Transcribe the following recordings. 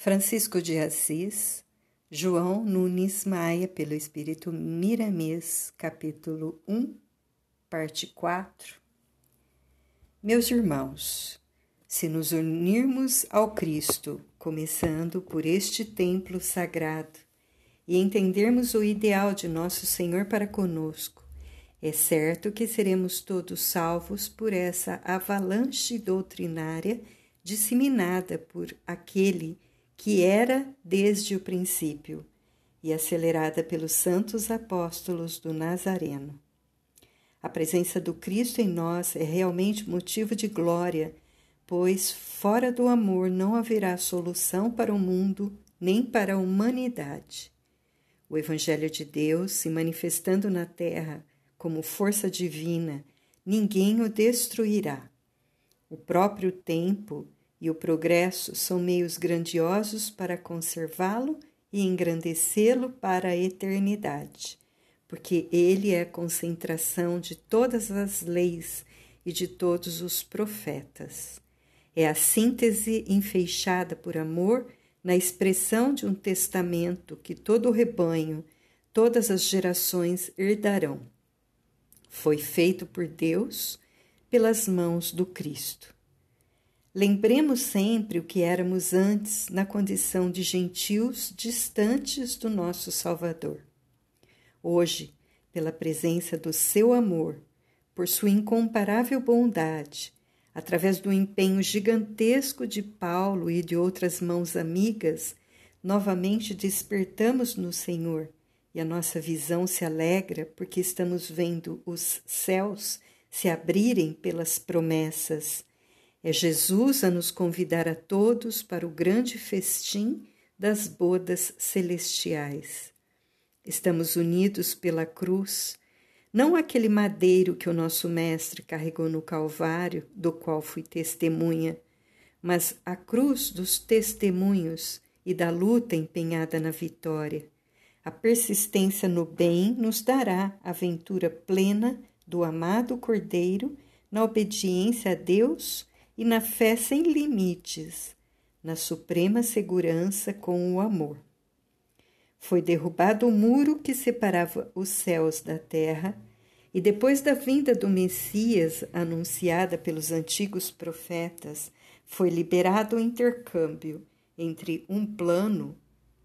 Francisco de Assis, João Nunes Maia, pelo Espírito Miramês, capítulo 1, parte 4. Meus irmãos, se nos unirmos ao Cristo, começando por este templo sagrado, e entendermos o ideal de nosso Senhor para conosco, é certo que seremos todos salvos por essa avalanche doutrinária disseminada por aquele que era desde o princípio e acelerada pelos santos apóstolos do Nazareno. A presença do Cristo em nós é realmente motivo de glória, pois fora do amor não haverá solução para o mundo nem para a humanidade. O Evangelho de Deus, se manifestando na terra como força divina, ninguém o destruirá. O próprio tempo e o progresso são meios grandiosos para conservá-lo e engrandecê-lo para a eternidade, porque ele é a concentração de todas as leis e de todos os profetas. É a síntese enfeixada por amor na expressão de um testamento que todo o rebanho, todas as gerações herdarão. Foi feito por Deus pelas mãos do Cristo. Lembremos sempre o que éramos antes na condição de gentios distantes do nosso Salvador. Hoje, pela presença do seu amor, por sua incomparável bondade, através do empenho gigantesco de Paulo e de outras mãos amigas, novamente despertamos no Senhor e a nossa visão se alegra porque estamos vendo os céus se abrirem pelas promessas é Jesus a nos convidar a todos para o grande festim das bodas celestiais. Estamos unidos pela cruz, não aquele madeiro que o nosso Mestre carregou no Calvário, do qual fui testemunha, mas a cruz dos testemunhos e da luta empenhada na vitória. A persistência no bem nos dará a ventura plena do amado Cordeiro na obediência a Deus e na fé sem limites, na suprema segurança com o amor. Foi derrubado o muro que separava os céus da terra, e depois da vinda do Messias anunciada pelos antigos profetas, foi liberado o intercâmbio entre um plano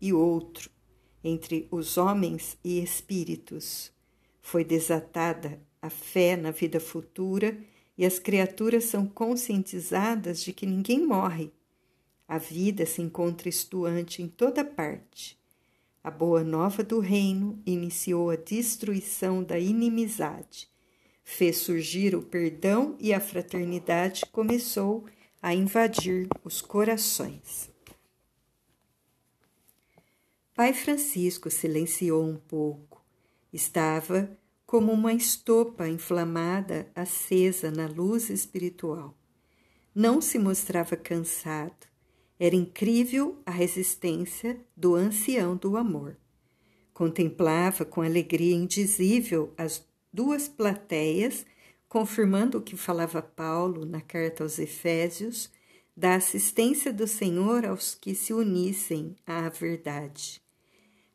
e outro, entre os homens e espíritos. Foi desatada a fé na vida futura e as criaturas são conscientizadas de que ninguém morre. A vida se encontra estuante em toda parte. A boa nova do reino iniciou a destruição da inimizade, fez surgir o perdão e a fraternidade começou a invadir os corações. Pai Francisco silenciou um pouco. Estava como uma estopa inflamada acesa na luz espiritual. Não se mostrava cansado. Era incrível a resistência do ancião do amor. Contemplava com alegria indizível as duas plateias, confirmando o que falava Paulo na carta aos Efésios, da assistência do Senhor aos que se unissem à verdade.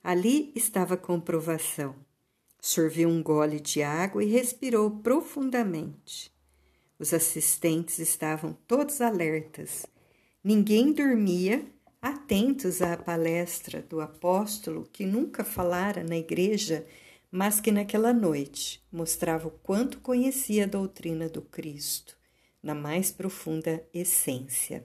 Ali estava a comprovação Sorveu um gole de água e respirou profundamente. Os assistentes estavam todos alertas. Ninguém dormia, atentos à palestra do apóstolo que nunca falara na igreja, mas que naquela noite mostrava o quanto conhecia a doutrina do Cristo, na mais profunda essência.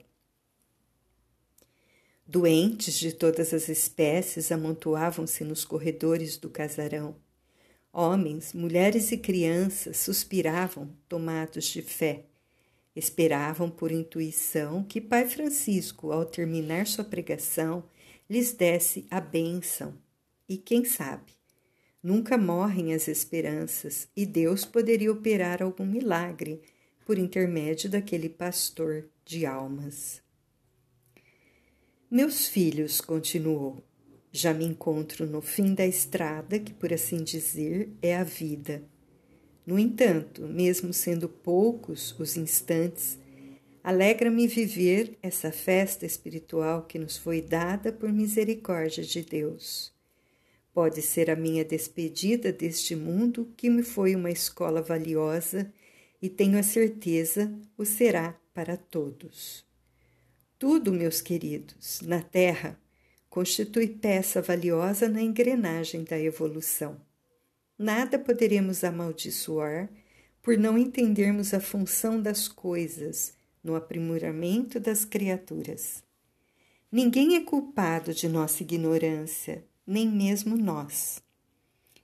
Doentes de todas as espécies amontoavam-se nos corredores do casarão Homens, mulheres e crianças suspiravam, tomados de fé. Esperavam por intuição que Pai Francisco, ao terminar sua pregação, lhes desse a bênção. E quem sabe? Nunca morrem as esperanças e Deus poderia operar algum milagre por intermédio daquele pastor de almas. Meus filhos, continuou, já me encontro no fim da estrada, que, por assim dizer, é a vida. No entanto, mesmo sendo poucos os instantes, Alegra-me viver essa festa espiritual que nos foi dada por misericórdia de Deus. Pode ser a minha despedida deste mundo, que me foi uma escola valiosa e tenho a certeza o será para todos. Tudo, meus queridos, na Terra constitui peça valiosa na engrenagem da evolução. Nada poderemos amaldiçoar por não entendermos a função das coisas no aprimoramento das criaturas. Ninguém é culpado de nossa ignorância, nem mesmo nós.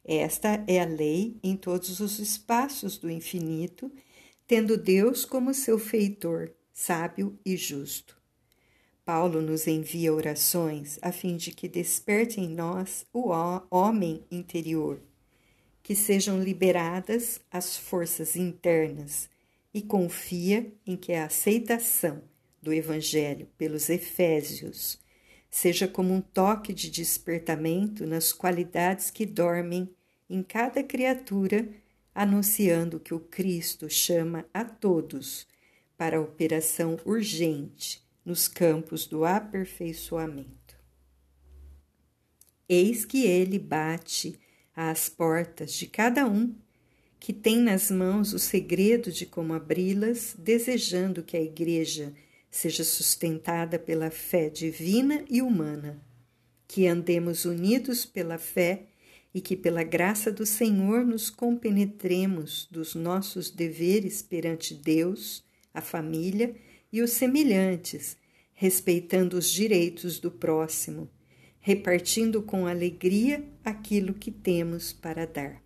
Esta é a lei em todos os espaços do infinito, tendo Deus como seu feitor, sábio e justo. Paulo nos envia orações a fim de que desperte em nós o homem interior, que sejam liberadas as forças internas e confia em que a aceitação do Evangelho pelos Efésios seja como um toque de despertamento nas qualidades que dormem em cada criatura, anunciando que o Cristo chama a todos para a operação urgente nos campos do aperfeiçoamento. Eis que ele bate às portas de cada um que tem nas mãos o segredo de como abri-las, desejando que a Igreja seja sustentada pela fé divina e humana, que andemos unidos pela fé e que, pela graça do Senhor, nos compenetremos dos nossos deveres perante Deus, a família e os semelhantes, respeitando os direitos do próximo, repartindo com alegria aquilo que temos para dar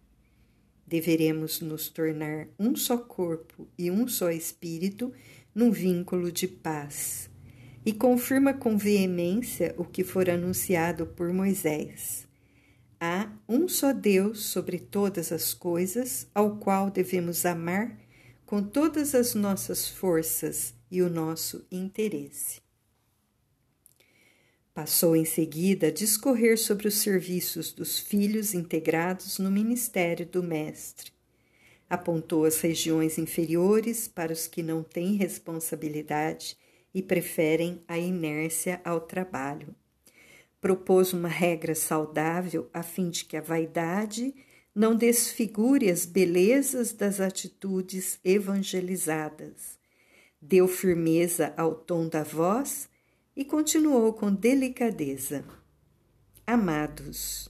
deveremos nos tornar um só corpo e um só espírito num vínculo de paz. E confirma com veemência o que for anunciado por Moisés. Há um só Deus sobre todas as coisas, ao qual devemos amar com todas as nossas forças e o nosso interesse. Passou em seguida a discorrer sobre os serviços dos filhos integrados no ministério do Mestre. Apontou as regiões inferiores para os que não têm responsabilidade e preferem a inércia ao trabalho. Propôs uma regra saudável a fim de que a vaidade não desfigure as belezas das atitudes evangelizadas. Deu firmeza ao tom da voz e continuou com delicadeza: Amados,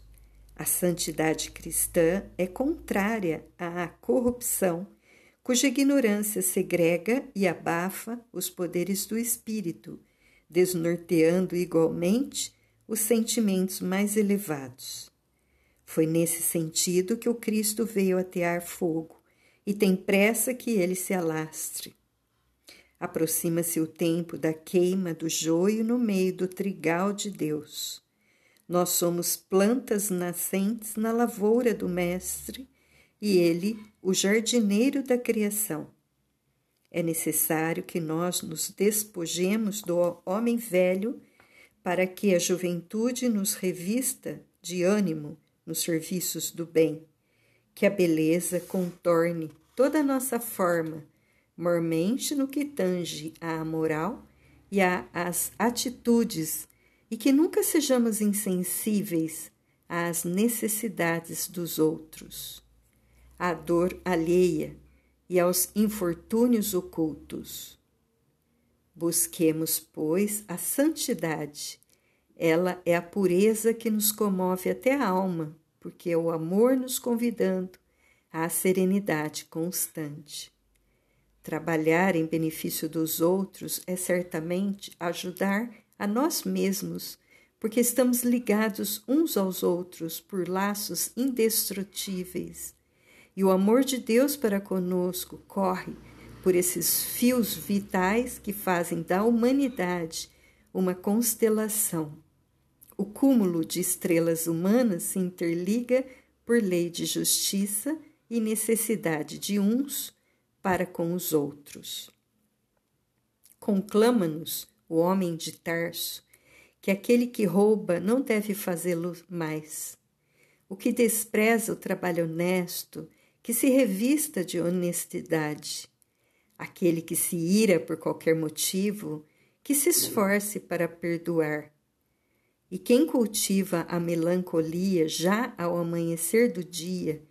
a santidade cristã é contrária à corrupção, cuja ignorância segrega e abafa os poderes do espírito, desnorteando igualmente os sentimentos mais elevados. Foi nesse sentido que o Cristo veio atear fogo e tem pressa que ele se alastre. Aproxima-se o tempo da queima do joio no meio do trigal de Deus. Nós somos plantas nascentes na lavoura do Mestre e ele, o jardineiro da criação. É necessário que nós nos despojemos do homem velho para que a juventude nos revista de ânimo nos serviços do bem, que a beleza contorne toda a nossa forma mormente no que tange à moral e às atitudes, e que nunca sejamos insensíveis às necessidades dos outros, à dor alheia e aos infortúnios ocultos. Busquemos, pois, a santidade. Ela é a pureza que nos comove até a alma, porque é o amor nos convidando à serenidade constante. Trabalhar em benefício dos outros é certamente ajudar a nós mesmos, porque estamos ligados uns aos outros por laços indestrutíveis. E o amor de Deus para conosco corre por esses fios vitais que fazem da humanidade uma constelação. O cúmulo de estrelas humanas se interliga por lei de justiça e necessidade de uns para com os outros. Conclama-nos o homem de Tarso que aquele que rouba não deve fazê-lo mais. O que despreza o trabalho honesto, que se revista de honestidade. Aquele que se ira por qualquer motivo, que se esforce para perdoar. E quem cultiva a melancolia já ao amanhecer do dia,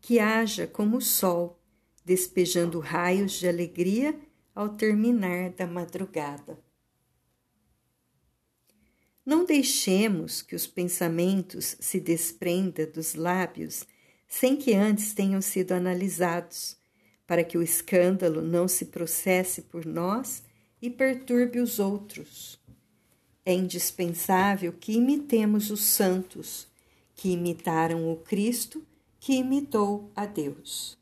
que haja como o sol, despejando raios de alegria ao terminar da madrugada. Não deixemos que os pensamentos se desprendam dos lábios sem que antes tenham sido analisados, para que o escândalo não se processe por nós e perturbe os outros. É indispensável que imitemos os santos, que imitaram o Cristo, que imitou a Deus.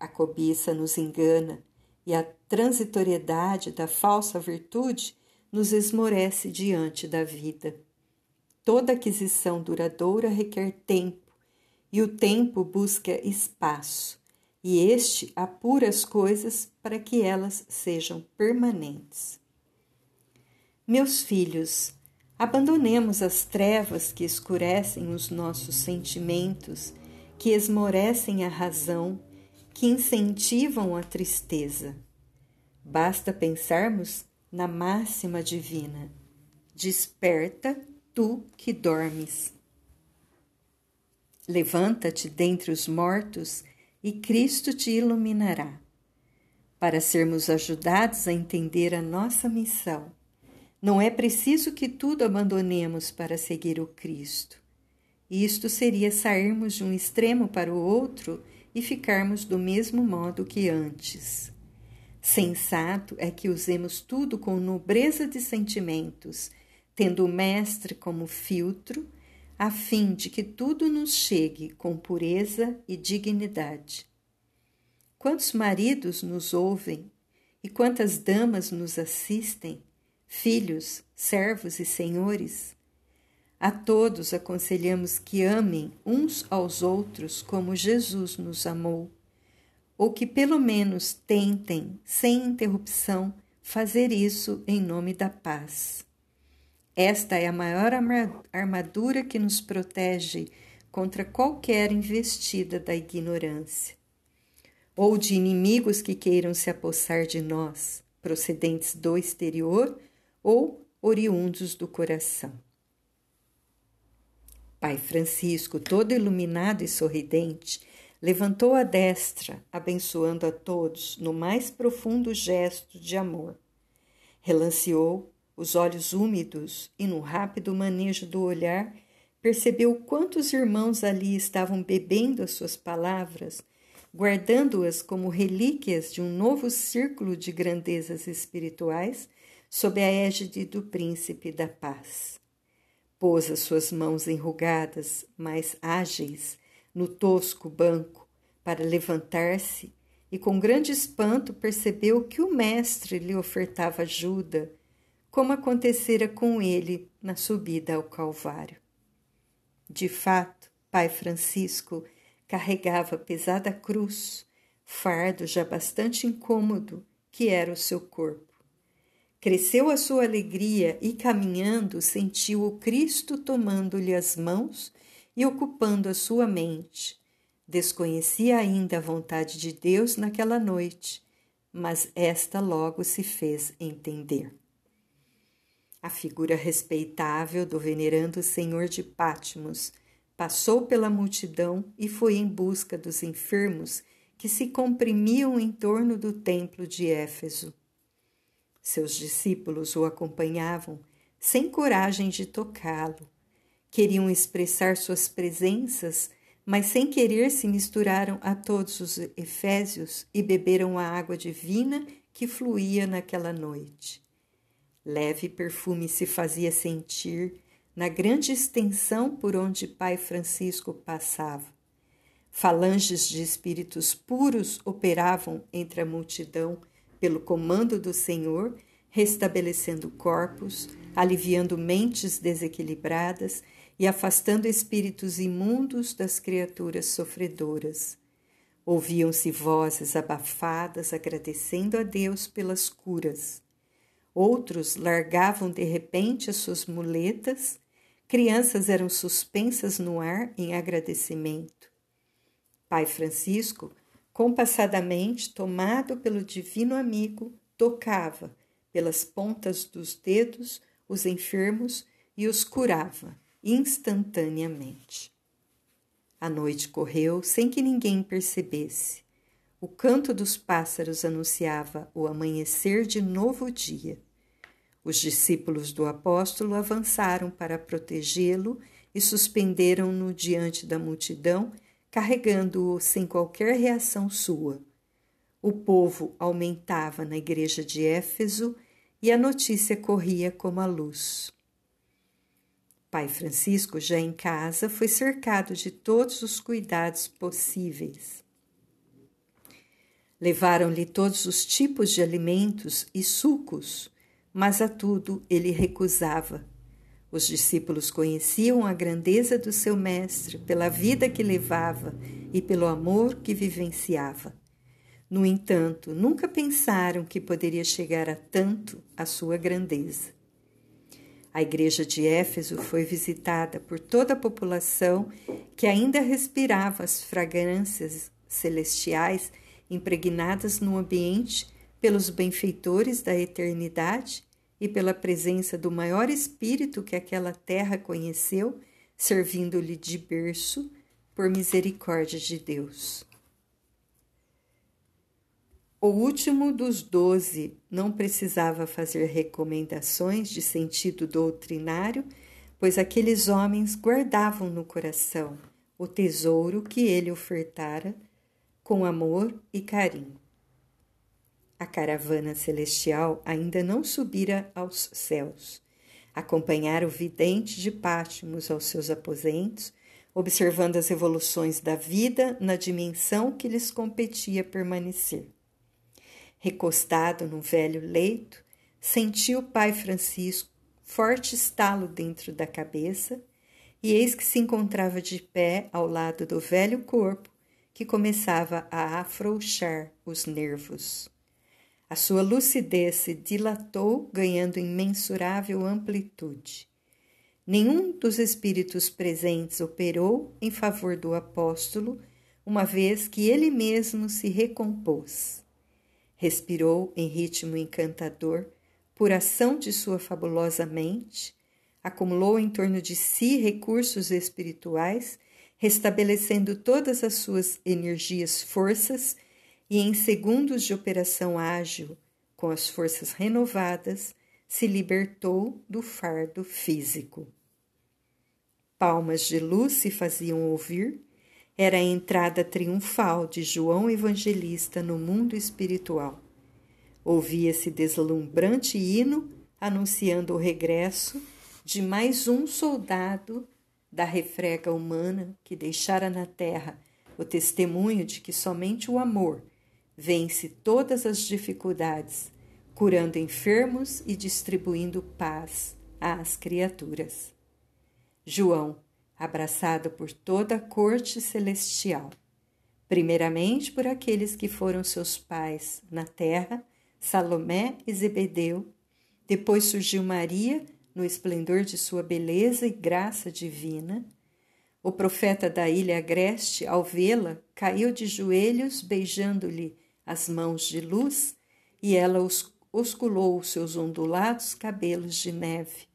A cobiça nos engana e a transitoriedade da falsa virtude nos esmorece diante da vida. Toda aquisição duradoura requer tempo, e o tempo busca espaço, e este apura as coisas para que elas sejam permanentes. Meus filhos, abandonemos as trevas que escurecem os nossos sentimentos, que esmorecem a razão, que incentivam a tristeza. Basta pensarmos na máxima divina: Desperta, tu que dormes. Levanta-te dentre os mortos e Cristo te iluminará. Para sermos ajudados a entender a nossa missão, não é preciso que tudo abandonemos para seguir o Cristo. Isto seria sairmos de um extremo para o outro e ficarmos do mesmo modo que antes. Sensato é que usemos tudo com nobreza de sentimentos, tendo o Mestre como filtro, a fim de que tudo nos chegue com pureza e dignidade. Quantos maridos nos ouvem e quantas damas nos assistem, filhos, servos e senhores? A todos aconselhamos que amem uns aos outros como Jesus nos amou ou que pelo menos tentem, sem interrupção, fazer isso em nome da paz. Esta é a maior armadura que nos protege contra qualquer investida da ignorância, ou de inimigos que queiram se apossar de nós, procedentes do exterior ou oriundos do coração. Pai Francisco, todo iluminado e sorridente, levantou a destra, abençoando a todos no mais profundo gesto de amor. Relanceou os olhos úmidos e, no rápido manejo do olhar, percebeu quantos irmãos ali estavam bebendo as suas palavras, guardando-as como relíquias de um novo círculo de grandezas espirituais sob a égide do Príncipe da Paz. Pôs as suas mãos enrugadas, mas ágeis, no tosco banco para levantar-se e, com grande espanto, percebeu que o mestre lhe ofertava ajuda, como acontecera com ele na subida ao Calvário. De fato, Pai Francisco carregava pesada cruz, fardo já bastante incômodo, que era o seu corpo. Cresceu a sua alegria e, caminhando, sentiu o Cristo tomando-lhe as mãos e ocupando a sua mente. Desconhecia ainda a vontade de Deus naquela noite, mas esta logo se fez entender. A figura respeitável do venerando Senhor de Pátimos passou pela multidão e foi em busca dos enfermos que se comprimiam em torno do templo de Éfeso. Seus discípulos o acompanhavam, sem coragem de tocá-lo Queriam expressar suas presenças, mas sem querer se misturaram a todos os efésios e beberam a água divina que fluía naquela noite. Leve perfume se fazia sentir na grande extensão por onde Pai Francisco passava. Falanges de espíritos puros operavam entre a multidão pelo comando do Senhor, restabelecendo corpos, aliviando mentes desequilibradas e afastando espíritos imundos das criaturas sofredoras. Ouviam-se vozes abafadas agradecendo a Deus pelas curas. Outros largavam de repente as suas muletas, crianças eram suspensas no ar em agradecimento. Pai Francisco Compassadamente, tomado pelo divino amigo, tocava pelas pontas dos dedos os enfermos e os curava instantaneamente. A noite correu sem que ninguém percebesse. O canto dos pássaros anunciava o amanhecer de novo dia. Os discípulos do apóstolo avançaram para protegê-lo e suspenderam-no diante da multidão, carregando-o sem qualquer reação sua. O povo aumentava na igreja de Éfeso e a notícia corria como a luz. Pai Francisco, já em casa, foi cercado de todos os cuidados possíveis. Levaram-lhe todos os tipos de alimentos e sucos, mas a tudo ele recusava. Os discípulos conheciam a grandeza do seu mestre pela vida que levava e pelo amor que vivenciava. No entanto, nunca pensaram que poderia chegar a tanto a sua grandeza. A igreja de Éfeso foi visitada por toda a população que ainda respirava as fragrâncias celestiais impregnadas no ambiente pelos benfeitores da eternidade e pela presença do maior espírito que aquela terra conheceu, servindo-lhe de berço por misericórdia de Deus. O último dos doze não precisava fazer recomendações de sentido doutrinário, pois aqueles homens guardavam no coração o tesouro que ele ofertara com amor e carinho. A caravana celestial ainda não subira aos céus. Acompanhara o vidente de Pátimos aos seus aposentos, observando as evoluções da vida na dimensão que lhes competia permanecer. Recostado no velho leito, sentiu o pai Francisco forte estalo dentro da cabeça, e eis que se encontrava de pé ao lado do velho corpo que começava a afrouxar os nervos. A sua lucidez se dilatou, ganhando imensurável amplitude. Nenhum dos espíritos presentes operou em favor do apóstolo, uma vez que ele mesmo se recompôs. Respirou em ritmo encantador, por ação de sua fabulosa mente, acumulou em torno de si recursos espirituais, restabelecendo todas as suas energias, forças e, em segundos de operação ágil, com as forças renovadas, se libertou do fardo físico. Palmas de luz se faziam ouvir era a entrada triunfal de João Evangelista no mundo espiritual. Ouvia-se deslumbrante hino anunciando o regresso de mais um soldado da refrega humana que deixara na terra o testemunho de que somente o amor vence todas as dificuldades, curando enfermos e distribuindo paz às criaturas. João abraçado por toda a corte celestial, primeiramente por aqueles que foram seus pais na terra, Salomé e Zebedeu, depois surgiu Maria no esplendor de sua beleza e graça divina. O profeta da ilha agreste, ao vê-la, caiu de joelhos, beijando-lhe as mãos de luz, e ela osculou os seus ondulados cabelos de neve.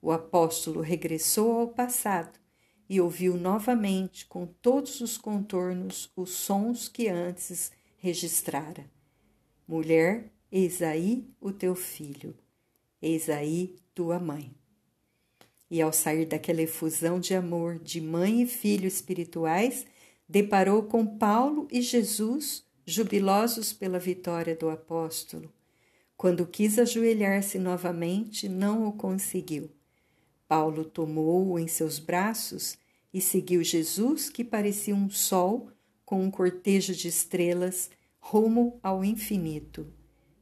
O apóstolo regressou ao passado e ouviu novamente, com todos os contornos, os sons que antes registrara. Mulher, eis aí o teu filho, eis aí tua mãe. E ao sair daquela efusão de amor de mãe e filho espirituais, deparou com Paulo e Jesus, jubilosos pela vitória do apóstolo. Quando quis ajoelhar-se novamente, não o conseguiu. Paulo tomou-o em seus braços e seguiu Jesus, que parecia um sol com um cortejo de estrelas rumo ao infinito.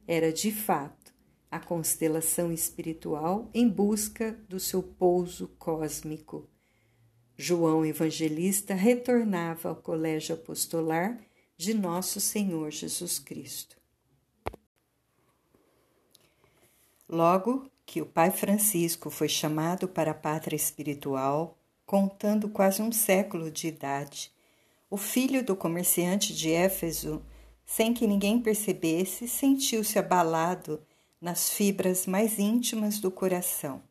Era de fato a constelação espiritual em busca do seu pouso cósmico. João Evangelista retornava ao colégio apostolar de Nosso Senhor Jesus Cristo. Logo que o Pai Francisco foi chamado para a pátria espiritual, contando quase um século de idade, O filho do comerciante de Éfeso, sem que ninguém percebesse, sentiu-se abalado nas fibras mais íntimas do coração.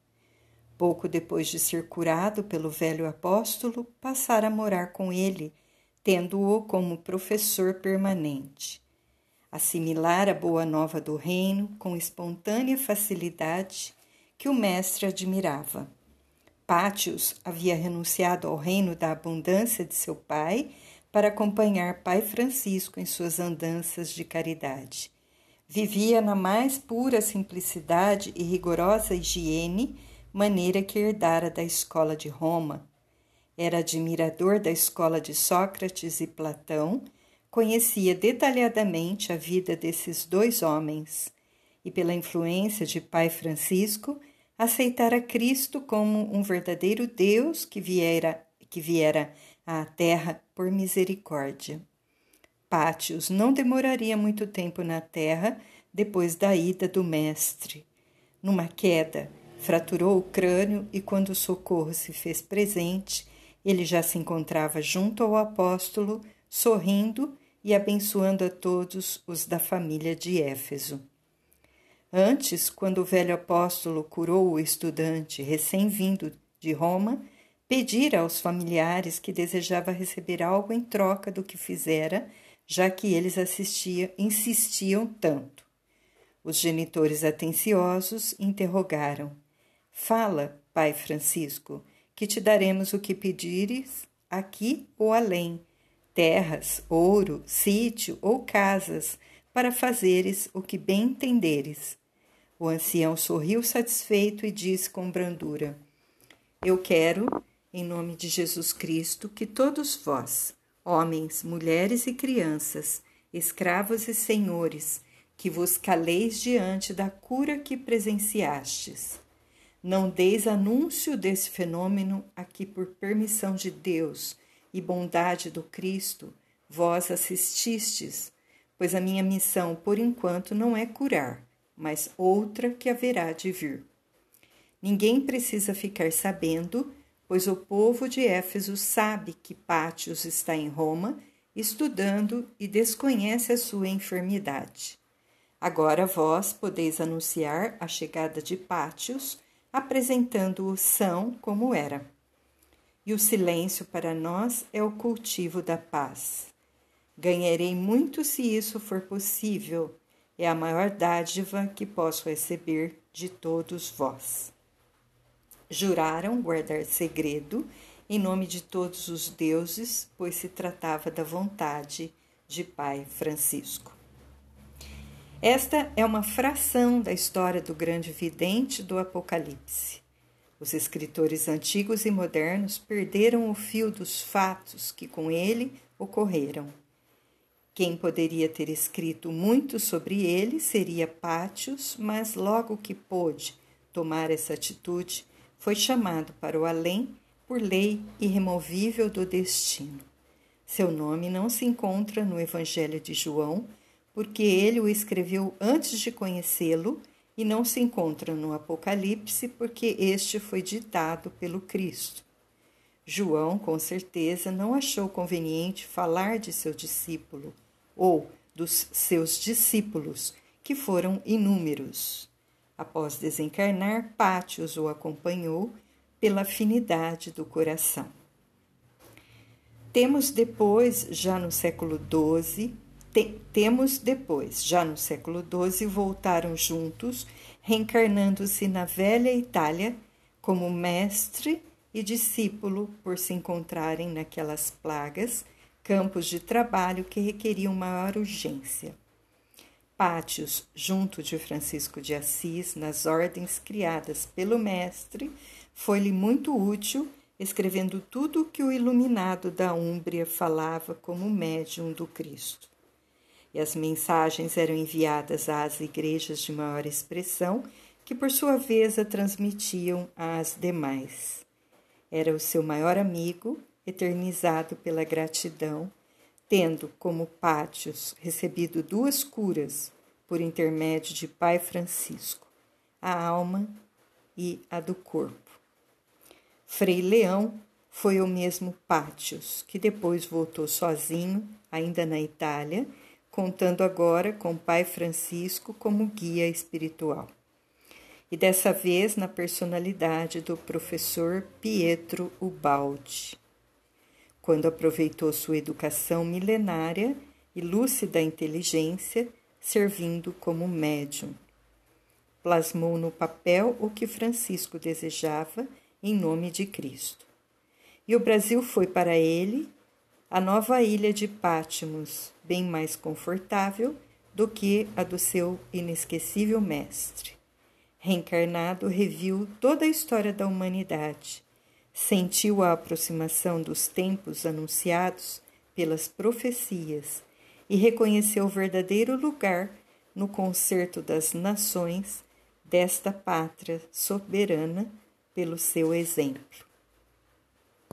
Pouco depois de ser curado pelo velho apóstolo, passara a morar com ele, tendo-o como professor permanente. Assimilar a boa nova do reino com espontânea facilidade que o mestre admirava. Pátios havia renunciado ao reino da abundância de seu pai para acompanhar Pai Francisco em suas andanças de caridade. Vivia na mais pura simplicidade e rigorosa higiene, maneira que herdara da escola de Roma. Era admirador da escola de Sócrates e Platão, conhecia detalhadamente a vida desses dois homens e, pela influência de Pai Francisco, aceitara Cristo como um verdadeiro Deus que viera, que viera à terra por misericórdia. Pátios não demoraria muito tempo na terra depois da ida do Mestre. Numa queda, fraturou o crânio e, quando o socorro se fez presente, ele já se encontrava junto ao apóstolo, sorrindo e abençoando a todos os da família de Éfeso. Antes, quando o velho apóstolo curou o estudante recém-vindo de Roma, pedira aos familiares que desejava receber algo em troca do que fizera, já que eles assistia, insistiam tanto. Os genitores atenciosos interrogaram: Fala, pai Francisco, que te daremos o que pedires, aqui ou além, terras, ouro, sítio ou casas, para fazeres o que bem entenderes. O ancião sorriu satisfeito e disse com brandura: Eu quero em nome de Jesus Cristo, que todos vós, homens, mulheres e crianças, escravos e senhores, que vos caleis diante da cura que presenciastes. Não deis anúncio desse fenômeno a que, por permissão de Deus e bondade do Cristo, vós assististes, pois a minha missão, por enquanto, não é curar, mas outra que haverá de vir. Ninguém precisa ficar sabendo pois o povo de Éfeso sabe que Pátios está em Roma, estudando e desconhece a sua enfermidade. Agora vós podeis anunciar a chegada de Pátios, apresentando-o são como era. E o silêncio para nós é o cultivo da paz. Ganharei muito se isso for possível, é a maior dádiva que posso receber de todos vós juraram guardar segredo em nome de todos os deuses, pois se tratava da vontade de Pai Francisco. Esta é uma fração da história do grande vidente do Apocalipse. Os escritores antigos e modernos perderam o fio dos fatos que com ele ocorreram. Quem poderia ter escrito muito sobre ele seria Pátios, mas logo que pôde tomar essa atitude, foi chamado para o além por lei irremovível do destino. Seu nome não se encontra no Evangelho de João, porque ele o escreveu antes de conhecê-lo, e não se encontra no Apocalipse, porque este foi ditado pelo Cristo. João, com certeza, não achou conveniente falar de seu discípulo ou dos seus discípulos, que foram inúmeros. Após desencarnar, Pátios o acompanhou pela afinidade do coração. Temos depois, já no século XII, te, temos depois, já no século XII, voltaram juntos, reencarnando-se na velha Itália como mestre e discípulo por se encontrarem naquelas plagas, campos de trabalho que requeriam maior urgência. Pátios, junto de Francisco de Assis, nas ordens criadas pelo Mestre, foi-lhe muito útil, escrevendo tudo o que o iluminado da Úmbria falava como médium do Cristo. E as mensagens eram enviadas às igrejas de maior expressão, que por sua vez a transmitiam às demais. Era o seu maior amigo, eternizado pela gratidão tendo como pátios recebido duas curas por intermédio de Pai Francisco, a alma e a do corpo. Frei Leão foi o mesmo Pátios, que depois voltou sozinho, ainda na Itália, contando agora com o pai Francisco como guia espiritual. E dessa vez na personalidade do professor Pietro Ubaldi. Quando aproveitou sua educação milenária e lúcida inteligência, servindo como médium. Plasmou no papel o que Francisco desejava em nome de Cristo. E o Brasil foi para ele a nova ilha de Pátimos, bem mais confortável do que a do seu inesquecível mestre. Reencarnado, reviu toda a história da humanidade, sentiu a aproximação dos tempos anunciados pelas profecias e reconheceu o verdadeiro lugar no concerto das nações desta pátria soberana pelo seu exemplo.